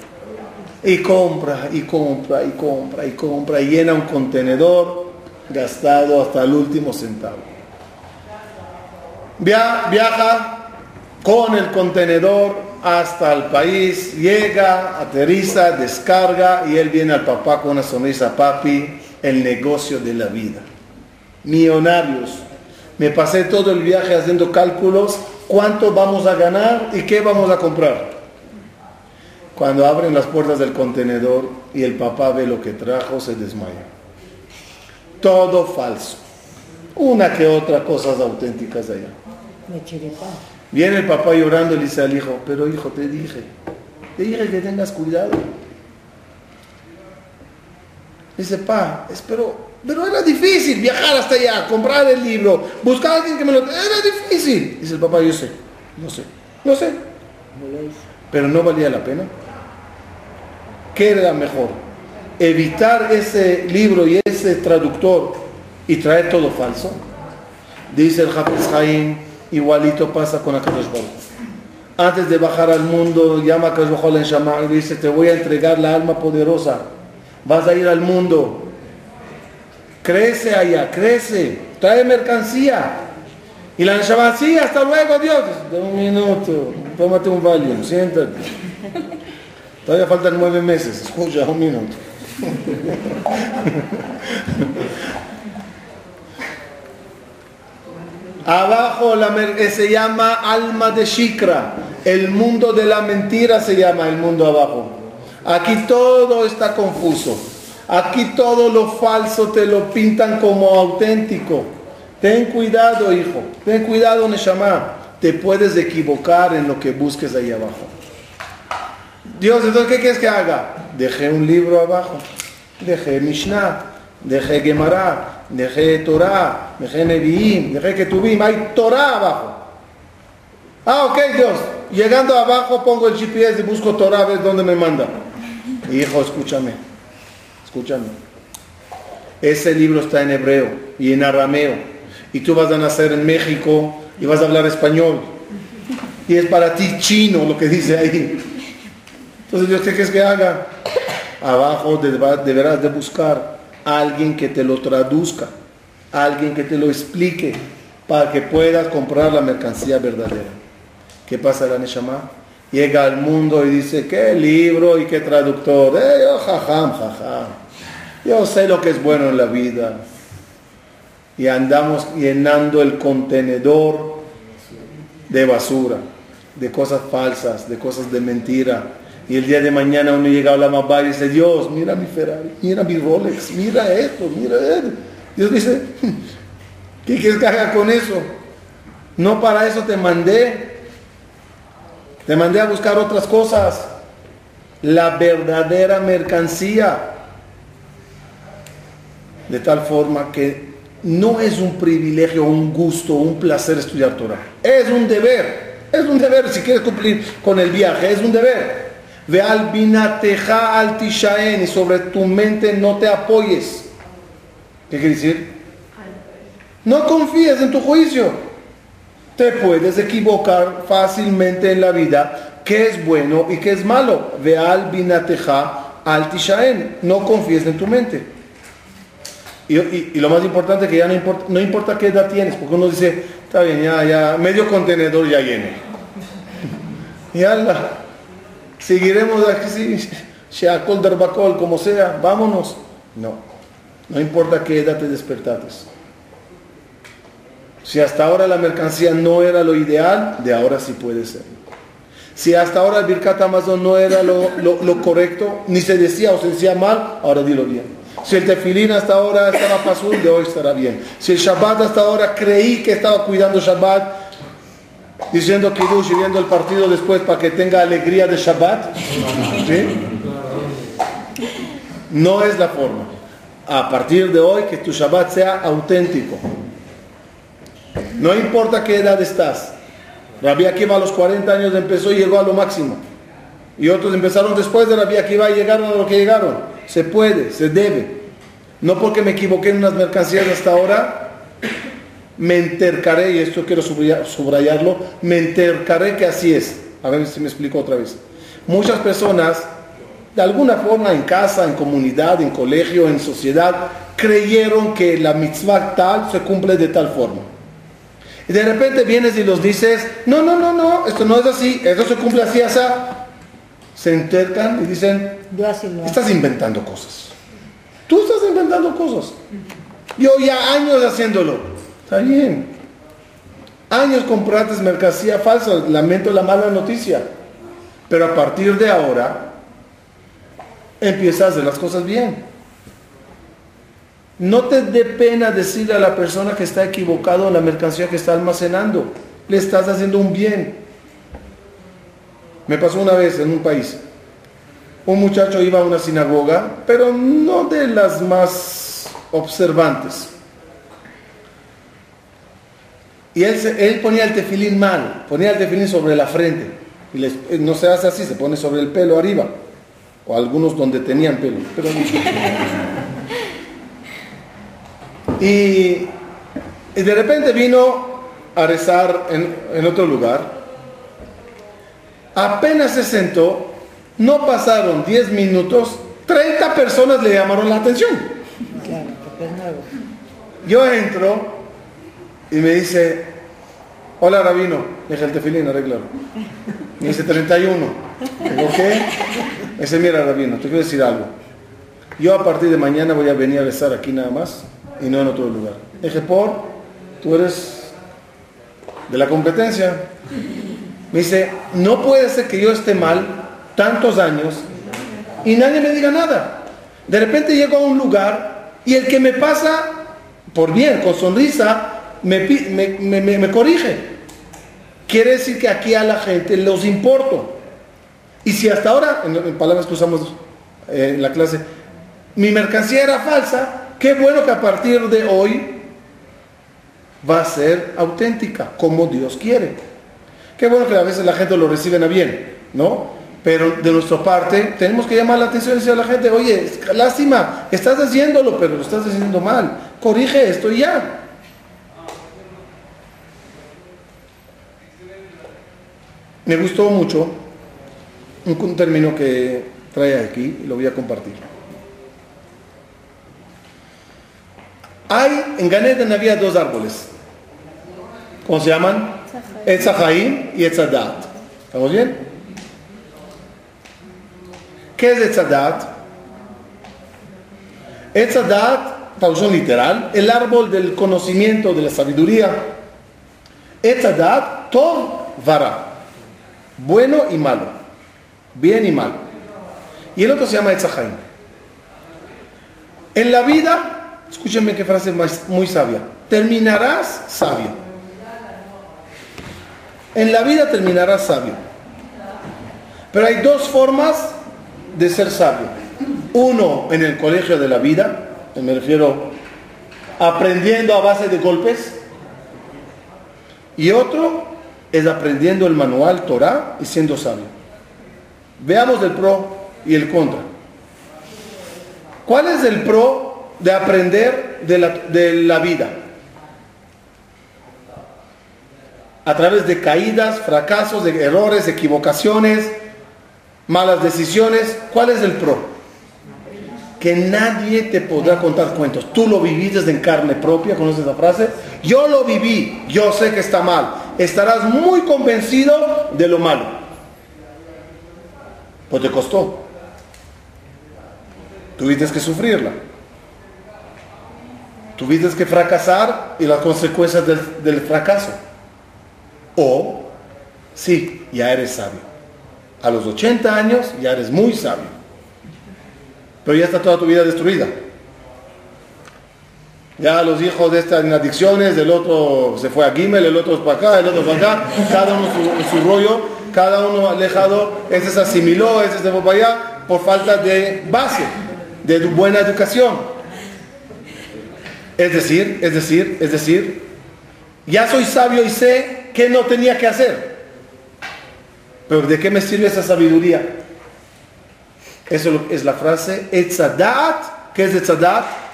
Y compra, y compra, y compra, y compra, y llena un contenedor gastado hasta el último centavo. Viaja con el contenedor hasta el país, llega, aterriza, descarga y él viene al papá con una sonrisa, papi, el negocio de la vida. Millonarios. Me pasé todo el viaje haciendo cálculos, cuánto vamos a ganar y qué vamos a comprar. Cuando abren las puertas del contenedor y el papá ve lo que trajo, se desmaya. Todo falso. Una que otra cosas auténticas allá. Viene el papá llorando y le dice al hijo, pero hijo, te dije, te dije que tengas cuidado. Dice, pa, espero, pero era difícil viajar hasta allá, comprar el libro, buscar a alguien que me lo... Era difícil. Dice el papá, yo sé, no sé, no sé. Pero no valía la pena. ¿Qué era mejor? Evitar ese libro y ese traductor y traer todo falso. Dice el Hafiz igualito pasa con Akadosh Antes de bajar al mundo, llama a Akadosh en y dice, te voy a entregar la alma poderosa vas a ir al mundo. Crece allá, crece, trae mercancía. Y la Shabbat, sí, hasta luego, Dios. De un minuto, tómate un Valium, siéntate. [laughs] Todavía faltan nueve meses, escucha, un minuto. Abajo la, se llama alma de Shikra. El mundo de la mentira se llama el mundo abajo. Aquí todo está confuso. Aquí todo lo falso te lo pintan como auténtico. Ten cuidado, hijo. Ten cuidado, Neshama. Te puedes equivocar en lo que busques ahí abajo. Dios, entonces, ¿qué quieres que haga? Dejé un libro abajo. Dejé Mishnah. Dejé Gemara. Dejé Torah. Dejé Nevi'im. Dejé Ketubim. Hay Torah abajo. Ah, ok, Dios. Llegando abajo pongo el GPS y busco Torah a ver dónde me manda. Hijo, escúchame, escúchame. Ese libro está en hebreo y en arameo. Y tú vas a nacer en México y vas a hablar español. Y es para ti chino lo que dice ahí. Entonces, Dios, ¿qué quieres que haga? Abajo deberás de buscar a alguien que te lo traduzca, alguien que te lo explique, para que puedas comprar la mercancía verdadera. ¿Qué pasa, la Neshama? llega al mundo y dice, qué libro y qué traductor. Eh, yo, jajam, jajam. Yo sé lo que es bueno en la vida. Y andamos llenando el contenedor de basura, de cosas falsas, de cosas de mentira. Y el día de mañana uno llega a la mamá y dice, Dios, mira mi Ferrari, mira mi Rolex, mira esto, mira esto. Dios dice, [laughs] ¿qué quieres que haga con eso? No para eso te mandé. Te mandé a buscar otras cosas. La verdadera mercancía. De tal forma que no es un privilegio, un gusto, un placer estudiar Torah. Es un deber. Es un deber si quieres cumplir con el viaje. Es un deber. Ve al binateja al tishaen y sobre tu mente no te apoyes. ¿Qué quiere decir? No confíes en tu juicio te puedes equivocar fácilmente en la vida qué es bueno y qué es malo. Ve al binateja al tishaen. No confíes en tu mente. Y, lo más importante que ya no importa, no importa qué edad tienes, porque uno dice, está bien, ya, ya, medio contenedor ya lleno. [laughs] Y ala, seguiremos aquí, Sheakol Darbakol, como sea, vámonos. No, no importa qué edad te despertates. Si hasta ahora la mercancía no era lo ideal, de ahora sí puede ser. Si hasta ahora el Birkat Amazon no era lo, lo correcto, ni se decía o se decía mal, ahora dilo bien. Si el tefilín hasta ahora estaba pasul, de hoy estará bien. Si el Shabbat hasta ahora creí que estaba cuidando Shabbat, diciendo Kiddush y viendo el partido después para que tenga alegría de Shabbat, no es la forma. A partir de hoy, que tu Shabbat sea auténtico. No importa qué edad estás. Rabbi Akiva a los 40 años empezó y llegó a lo máximo. Y otros empezaron después de Rabbi Akiva y llegaron a lo que llegaron. Se puede, se debe. No porque me equivoqué en unas mercancías hasta ahora, me entercaré, y esto quiero subrayarlo, me entercaré que así es. A ver si me explico otra vez. Muchas personas, de alguna forma en casa, en comunidad, en colegio, en sociedad, creyeron que la mitzvah tal se cumple de tal forma. Y de repente vienes y los dices, no, no, no, no, esto no es así, esto se cumple así, así se entercan y dicen, estás inventando cosas. Tú estás inventando cosas. Yo ya años haciéndolo. Está bien. Años compraste mercancía falsa. Lamento la mala noticia. Pero a partir de ahora, empiezas a hacer las cosas bien. No te dé pena decirle a la persona que está equivocado en la mercancía que está almacenando. Le estás haciendo un bien. Me pasó una vez en un país. Un muchacho iba a una sinagoga, pero no de las más observantes. Y él, ponía el tefilín mal, ponía el tefilín sobre la frente. Y eh, no se hace así, se pone sobre el pelo arriba. O algunos donde tenían pelo. Pero [laughs] y, de repente vino a rezar en, en otro lugar Apenas se sentó, no pasaron 10 minutos, 30 personas le llamaron la atención. Yo entro y me dice, hola rabino, dije el tefilín, arreglalo. Me dice 31. Digo, ¿qué? Me dice, mira rabino, te quiero decir algo. Yo a partir de mañana voy a venir a rezar aquí nada más y no en otro lugar. Dije, por, tú eres de la competencia. Me dice, no puede ser que yo esté mal tantos años y nadie me diga nada. De repente llego a un lugar y el que me pasa por bien, con sonrisa, me, me, corrige. Quiere decir que aquí a la gente los importo. Y si hasta ahora, en, palabras que usamos eh, en la clase, mi mercancía era falsa, qué bueno que a partir de hoy va a ser auténtica, como Dios quiere. Qué bueno que a veces la gente lo reciben a bien, ¿no? Pero de nuestra parte tenemos que llamar la atención y decir a la gente, oye, lástima, estás haciéndolo, pero lo estás haciendo mal. Corrige esto y ya. Me gustó mucho un, término que trae aquí y lo voy a compartir. Hay, en Ganeden había dos árboles. ¿Cómo se llaman? Etzahaim y Etzadat. ¿Estamos bien? ¿Qué es Etzadat? Etzadat, traducción literal, el árbol del conocimiento, de la sabiduría. Etzadat, Tov Vara, bueno y malo, bien y mal. Y el otro se llama Etzahaim. En la vida, escúchenme qué frase muy sabia, terminarás sabio en la vida terminarás sabio. Pero hay dos formas de ser sabio. Uno en el colegio de la vida, me refiero aprendiendo a base de golpes. Y otro es aprendiendo el manual Torah y siendo sabio. Veamos el pro y el contra. ¿Cuál es el pro de aprender de la, de la vida? a través de caídas, fracasos, de errores, equivocaciones, malas decisiones. ¿Cuál es el pro? Que nadie te podrá contar cuentos. Tú lo viviste en carne propia, ¿conoces esa frase? Yo lo viví, yo sé que está mal. Estarás muy convencido de lo malo. Pues te costó. Tuviste que sufrirla. tuviste que fracasar y las consecuencias del, fracaso. O, sí, ya eres sabio. A los 80 años ya eres muy sabio. Pero ya está toda tu vida destruida. Ya los hijos de estas adicciones, el otro se fue a Gimel, el otro para acá, el otro para acá, cada uno su, su rollo, cada uno alejado, ese se asimiló, ese se fue para allá, por falta de base, de buena educación. Es decir, es decir, es decir, ya soy sabio y sé que no tenía que hacer. Pero ¿de qué me sirve esa sabiduría? Eso es la frase Etzadat. ¿Qué es Etzadat?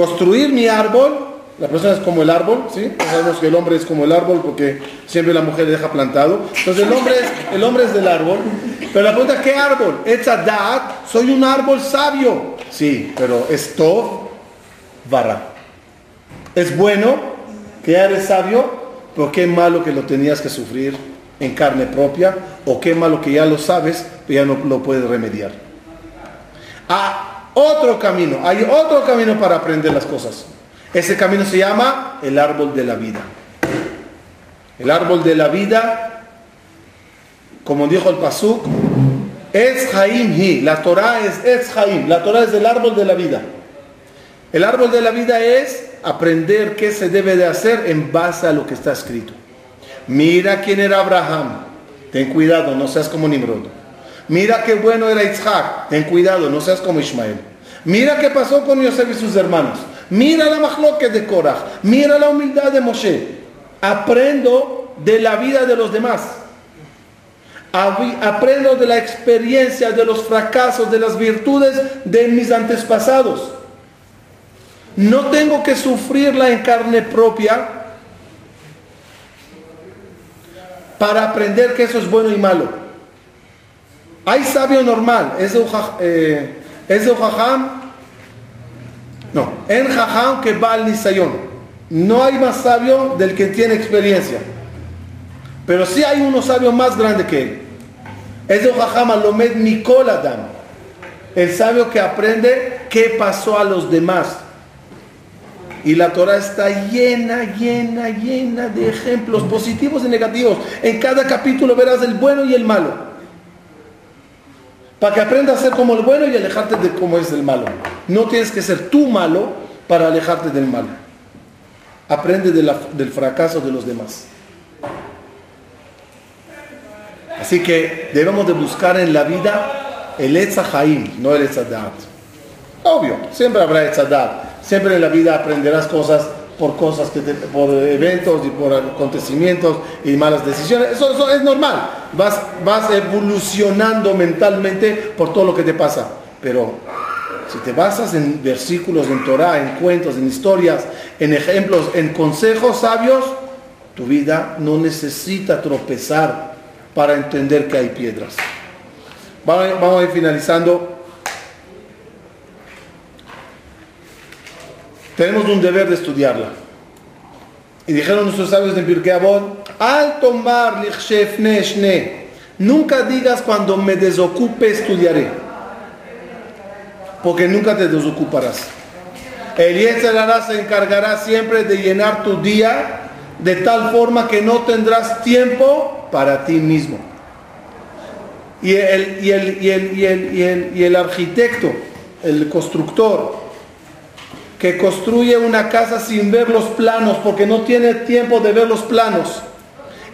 Construir mi árbol. La persona es como el árbol, ¿sí? Sabemos que el hombre es como el árbol porque siempre la mujer le deja plantado. Entonces el hombre es, el hombre es del árbol. Pero la pregunta, ¿qué árbol? Etzadat. Soy un árbol sabio. Sí, pero es Tov Vara. Es bueno que eres sabio, pero qué malo que lo tenías que sufrir en carne propia, o qué malo que ya lo sabes, pero ya no lo puedes remediar. Ah, otro camino, hay otro camino para aprender las cosas. Ese camino se llama el árbol de la vida. El árbol de la vida, como dijo el Pasuk, es Jaim Hi. La Torah es Es Jaim. La Torah es el árbol de la vida. El árbol de la vida es aprender qué se debe de hacer en base a lo que está escrito. Mira quién era Abraham. Ten cuidado, no seas como Nimrod. Mira qué bueno era Isaac. Ten cuidado, no seas como Ismael. Mira qué pasó con Yosef y sus hermanos. Mira la majloque de Korah. Mira la humildad de Moshe. Aprendo de la vida de los demás. Aprendo de la experiencia, de los fracasos, de las virtudes de mis antepasados. No tengo que sufrirla en carne propia para aprender que eso es bueno y malo. Hay sabio normal, es de eh, jajam, no, en jajam que va al nisayón. No hay más sabio del que tiene experiencia. Pero sí hay uno sabio más grande que él. Es de jajam alomed Mikol Adam. El sabio que aprende qué pasó a los demás. Y la Torah está llena, llena, llena de ejemplos positivos y negativos. En cada capítulo verás el bueno y el malo. Para que aprendas a ser como el bueno y alejarte de cómo es el malo. No tienes que ser tú malo para alejarte del malo. Aprende del fracaso de los demás. Así que debemos de buscar en la vida el Etzahaim, no el Etzadat. Obvio, siempre habrá Etzadat Siempre en la vida aprenderás cosas por cosas que por eventos y por acontecimientos y malas decisiones. Eso, es normal. Vas, vas evolucionando mentalmente por todo lo que te pasa. Pero si te basas en versículos, en Torah, en cuentos, en historias, en ejemplos, en consejos sabios, tu vida no necesita tropezar para entender que hay piedras. Vamos a ir finalizando. Tenemos un deber de estudiarla. Y dijeron nuestros sabios de Pirkei Avot, al tomar nunca digas cuando me desocupe estudiaré, porque nunca te desocuparás. El Yetzerará se encargará siempre de llenar tu día de tal forma que no tendrás tiempo para ti mismo. Y el, y el, y el, y el, y el, y el arquitecto, el constructor, que construye una casa sin ver los planos porque no tiene tiempo de ver los planos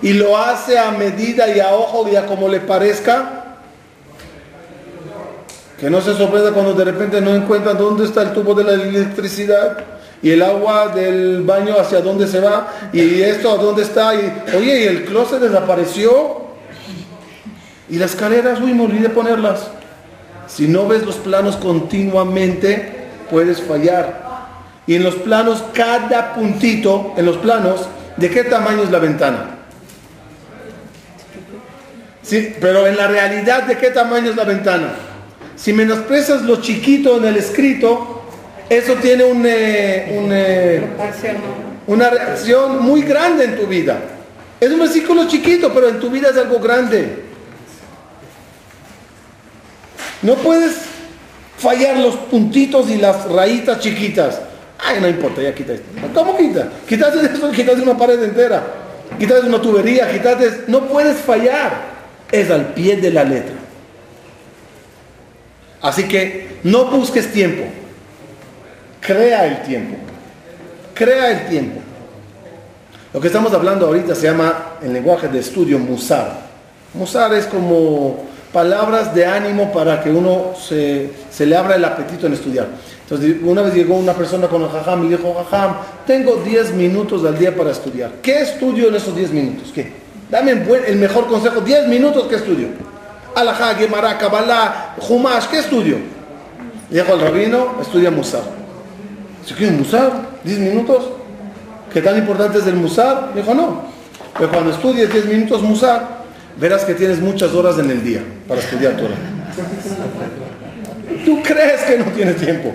y lo hace a medida y a ojo y a como le parezca, que no se sorprenda cuando de repente no encuentran dónde está el tubo de la electricidad y el agua del baño hacia dónde se va y esto a dónde está y oye, y el closet desapareció y las escaleras, uy, me olvidé ponerlas. Si no ves los planos continuamente, puedes fallar. Y en los planos, cada puntito, en los planos, ¿de qué tamaño es la ventana? Sí, pero en la realidad, ¿de qué tamaño es la ventana? Si menosprecias lo chiquito en el escrito, eso tiene un, eh, eh, una reacción muy grande en tu vida. Es un versículo chiquito, pero en tu vida es algo grande. No puedes fallar los puntitos y las rayitas chiquitas. Ay, no importa, ya quita esto. ¿Cómo quita? Quítate de eso, quítate una pared entera. Quítate una tubería, quítate... No puedes fallar. Es al pie de la letra. Así que no busques tiempo. Crea el tiempo. Crea el tiempo. Lo que estamos hablando ahorita se llama, en lenguaje de estudio, musar. Musar es como palabras de ánimo para que uno se, se le abra el apetito en estudiar. Entonces, una vez llegó una persona con el jajam y dijo, jajam, tengo 10 minutos al día para estudiar. ¿Qué estudio en esos 10 minutos? ¿Qué? Dame el mejor consejo, 10 minutos, ¿qué estudio? Alajá, Gemara, Kabbalah, Humash, ¿qué estudio? Dijo el rabino, estudia Musar. ¿Se quiere Musar? ¿10 minutos? ¿Qué tan importante es el Musar? Dijo, no. Pero cuando estudies 10 minutos Musar, verás que tienes muchas horas en el día para estudiar Torah. Tú crees que no tienes tiempo.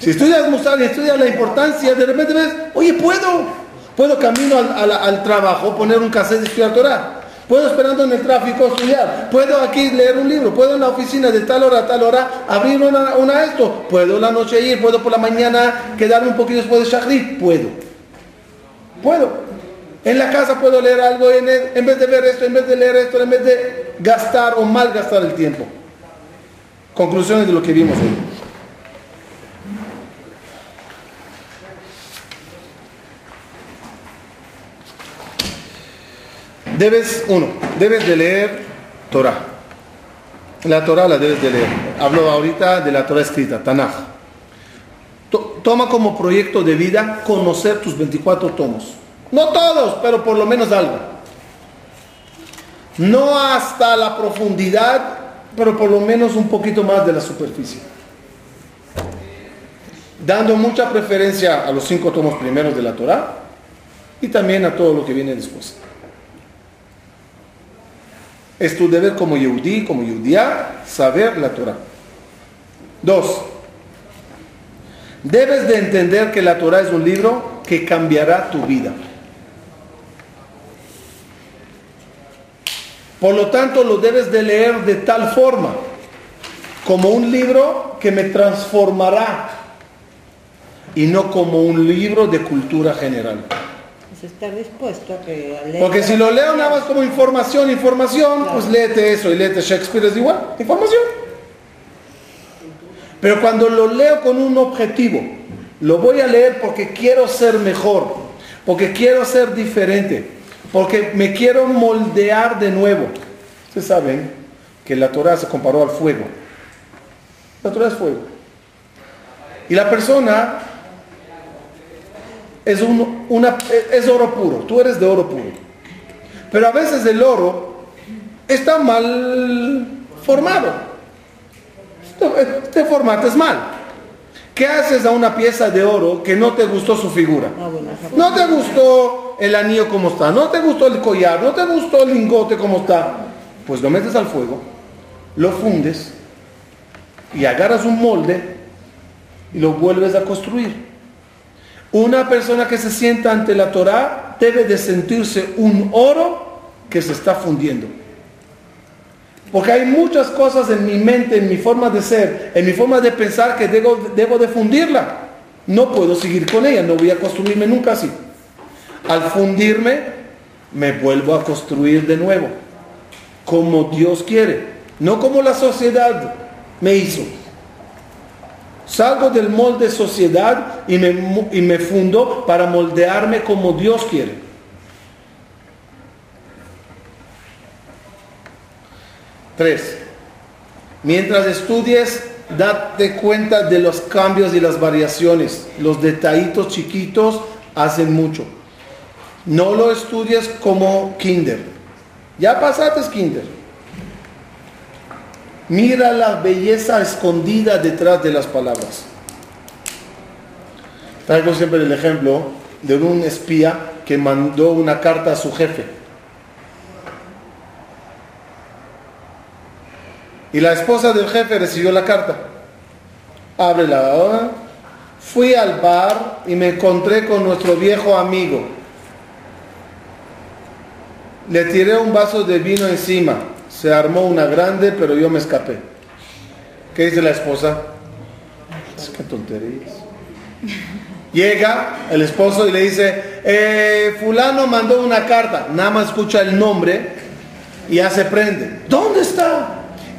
Si estudias Musar y estudias la importancia, de repente ves, oye, puedo. Puedo camino al, trabajo, poner un cassette y estudiar Torah. Puedo esperando en el tráfico estudiar. Puedo aquí leer un libro. Puedo en la oficina de tal hora a tal hora abrir una, una esto. Puedo la noche ir. Puedo por la mañana quedarme un poquito después de Shahri. Puedo. Puedo. En la casa puedo leer algo en, en vez de ver esto, en vez de leer esto, en vez de gastar o mal gastar el tiempo. Conclusiones de lo que vimos hoy. Debes, uno, debes de leer Torah. La Torah la debes de leer. Hablo ahorita de la Torah escrita, Tanaj. Toma como proyecto de vida conocer tus 24 tomos. No todos, pero por lo menos algo. No hasta la profundidad, pero por lo menos un poquito más de la superficie. Dando mucha preferencia a los cinco tomos primeros de la Torah y también a todo lo que viene después. Es tu deber como Yehudi, como Yehudiá, saber la Torah. Dos, debes de entender que la Torah es un libro que cambiará tu vida. Por lo tanto, lo debes de leer de tal forma, como un libro que me transformará y no como un libro de cultura general estar dispuesto a que Porque si lo leo nada más como información, información, pues léete eso y léete Shakespeare es igual, información. Pero cuando lo leo con un objetivo, lo voy a leer porque quiero ser mejor, porque quiero ser diferente, porque me quiero moldear de nuevo. Ustedes saben que la Torah se comparó al fuego. La Torah es fuego. Y la persona es, una, es oro puro, tú eres de oro puro. Pero a veces el oro está mal formado. Este formato es mal. ¿Qué haces a una pieza de oro que no te gustó su figura? Ah, no te gustó el anillo como está, no te gustó el collar, no te gustó el lingote como está. Pues lo metes al fuego, lo fundes y agarras un molde y lo vuelves a construir. Una persona que se sienta ante la Torah debe de sentirse un oro que se está fundiendo. Porque hay muchas cosas en mi mente, en mi forma de ser, en mi forma de pensar que debo, de fundirla. No puedo seguir con ella, no voy a construirme nunca así. Al fundirme, me vuelvo a construir de nuevo, como Dios quiere, no como la sociedad me hizo. Salgo del molde sociedad y me, y me fundo para moldearme como Dios quiere. Mientras estudies, date cuenta de los cambios y las variaciones. Los detallitos chiquitos hacen mucho. No lo estudies como kinder. Ya pasaste kinder. Mira la belleza escondida detrás de las palabras. Traigo siempre el ejemplo de un espía que mandó una carta a su jefe. Y la esposa del jefe recibió la carta. Ábrela. Fui al bar y me encontré con nuestro viejo amigo. Le tiré un vaso de vino encima se armó una grande, pero yo me escapé. ¿Qué dice la esposa? Es que tonterías. Llega el esposo y le dice, eh, fulano mandó una carta, nada más escucha el nombre y ya se prende. ¿Dónde?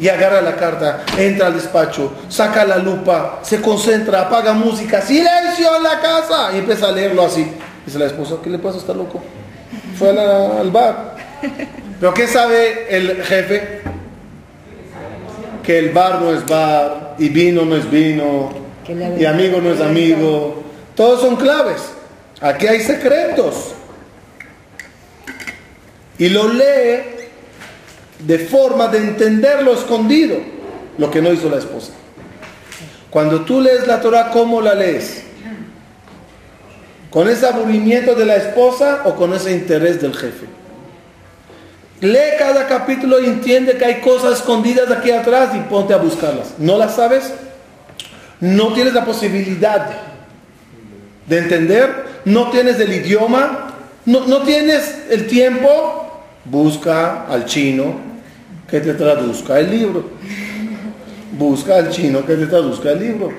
Y agarra la carta, entra al despacho, saca la lupa, se concentra, apaga música, silencio en la casa y empieza a leerlo así. Dice la esposa, ¿qué le pasa? Está loco. Fue al bar. ¿Pero qué sabe el jefe? Que el bar no es bar, y vino no es vino, y amigo no es amigo. Todos son claves. Aquí hay secretos. Y lo lee de forma de entender lo escondido, lo que no hizo la esposa. Cuando tú lees la Torah, ¿cómo la lees? ¿Con ese aburrimiento de la esposa o con ese interés del jefe? Lee cada capítulo y entiende que hay cosas escondidas aquí atrás y ponte a buscarlas. ¿No las sabes? No tienes la posibilidad de entender, no tienes el idioma, no, no tienes el tiempo, busca al chino que te traduzca el libro. Busca al chino que te traduzca el libro.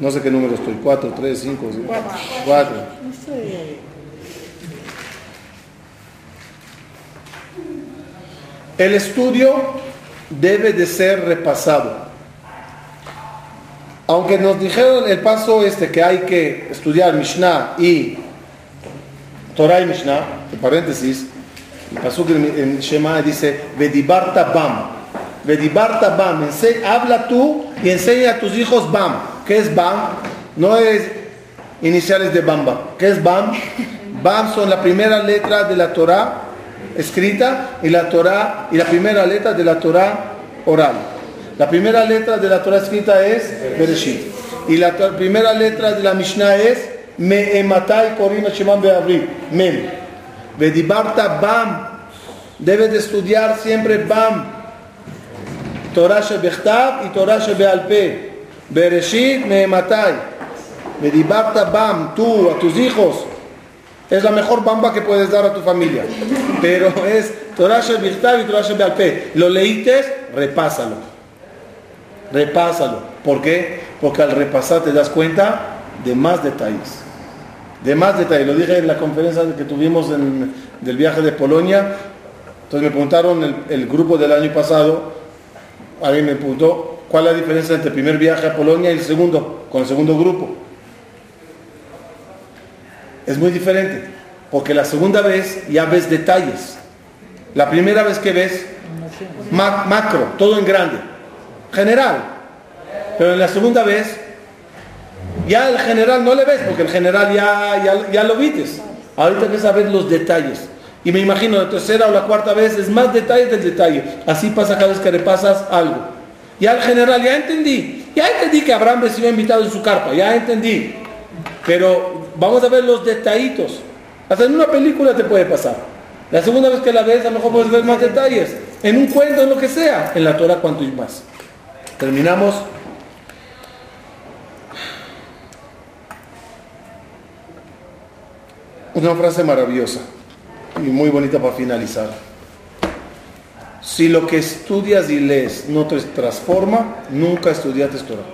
No sé qué número estoy, 4, 3, 5, 4. El estudio debe de ser repasado. Aunque nos dijeron el paso este que hay que estudiar Mishnah y Torah y Mishnah, en paréntesis, el paso en Shema dice, Vedibarta Bam. Vedibarta Bam, habla tú y enseña a tus hijos Bam. ¿Qué es BAM? No es iniciales de Bamba. ¿Qué es BAM? [laughs] BAM son la primera letra de la Torah escrita y la Torah y la primera letra de la Torah oral. La primera letra de la Torah escrita es Bereshit. Y la primera letra de la Mishnah es Me ematai korim Shemam be'avri. Mem. Vedibarta Bam. Debes de estudiar siempre Bam. Torah Shebechtav y Torah Shebealpe. Bereshit me matai. Me dibarta bam, tú, a tus hijos. Es la mejor bamba que puedes dar a tu familia. Pero es Torah Shebirtav y Torah Shebealpe. Lo leíste, repásalo. Repásalo. ¿Por qué? Porque al repasar te das cuenta de más detalles. De más detalles. Lo dije en la conferencia que tuvimos del viaje de Polonia. Entonces me preguntaron el, el grupo del año pasado. Alguien me preguntó, ¿Cuál es la diferencia entre el primer viaje a Polonia y el segundo, con el segundo grupo? Es muy diferente, porque la segunda vez ya ves detalles. La primera vez que ves, macro, todo en grande, general. Pero en la segunda vez, ya el general no le ves, porque el general ya, ya, ya lo vites. Ahorita ves a ver los detalles. Y me imagino la tercera o la cuarta vez es más detalle del detalle. Así pasa cada vez que repasas algo. Ya el general, ya entendí. Ya entendí que Abraham recibió invitado en su carpa, ya entendí. Pero vamos a ver los detallitos. Hasta en una película te puede pasar. La segunda vez que la ves, a lo mejor puedes ver más detalles. En un cuento, en lo que sea. En la Torah, cuanto y más. Terminamos. Una frase maravillosa y muy bonita para finalizar. Si lo que estudias y lees no te transforma, nunca estudiaste Torah.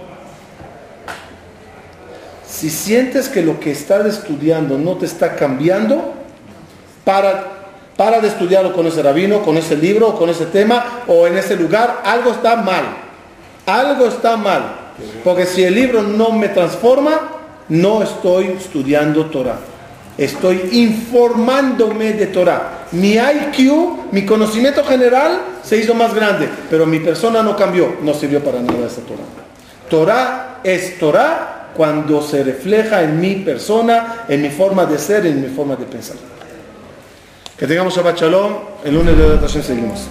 Si sientes que lo que estás estudiando no te está cambiando, para, para de estudiarlo con ese rabino, con ese libro, con ese tema o en ese lugar, algo está mal. Algo está mal. Porque si el libro no me transforma, no estoy estudiando Torah. Estoy informándome de Torah. Mi IQ, mi conocimiento general se hizo más grande, pero mi persona no cambió, no sirvió para nada esa Torah. Torah es Torah cuando se refleja en mi persona, en mi forma de ser, en mi forma de pensar. Que tengamos Shabbat Shalom, el lunes de la seguimos.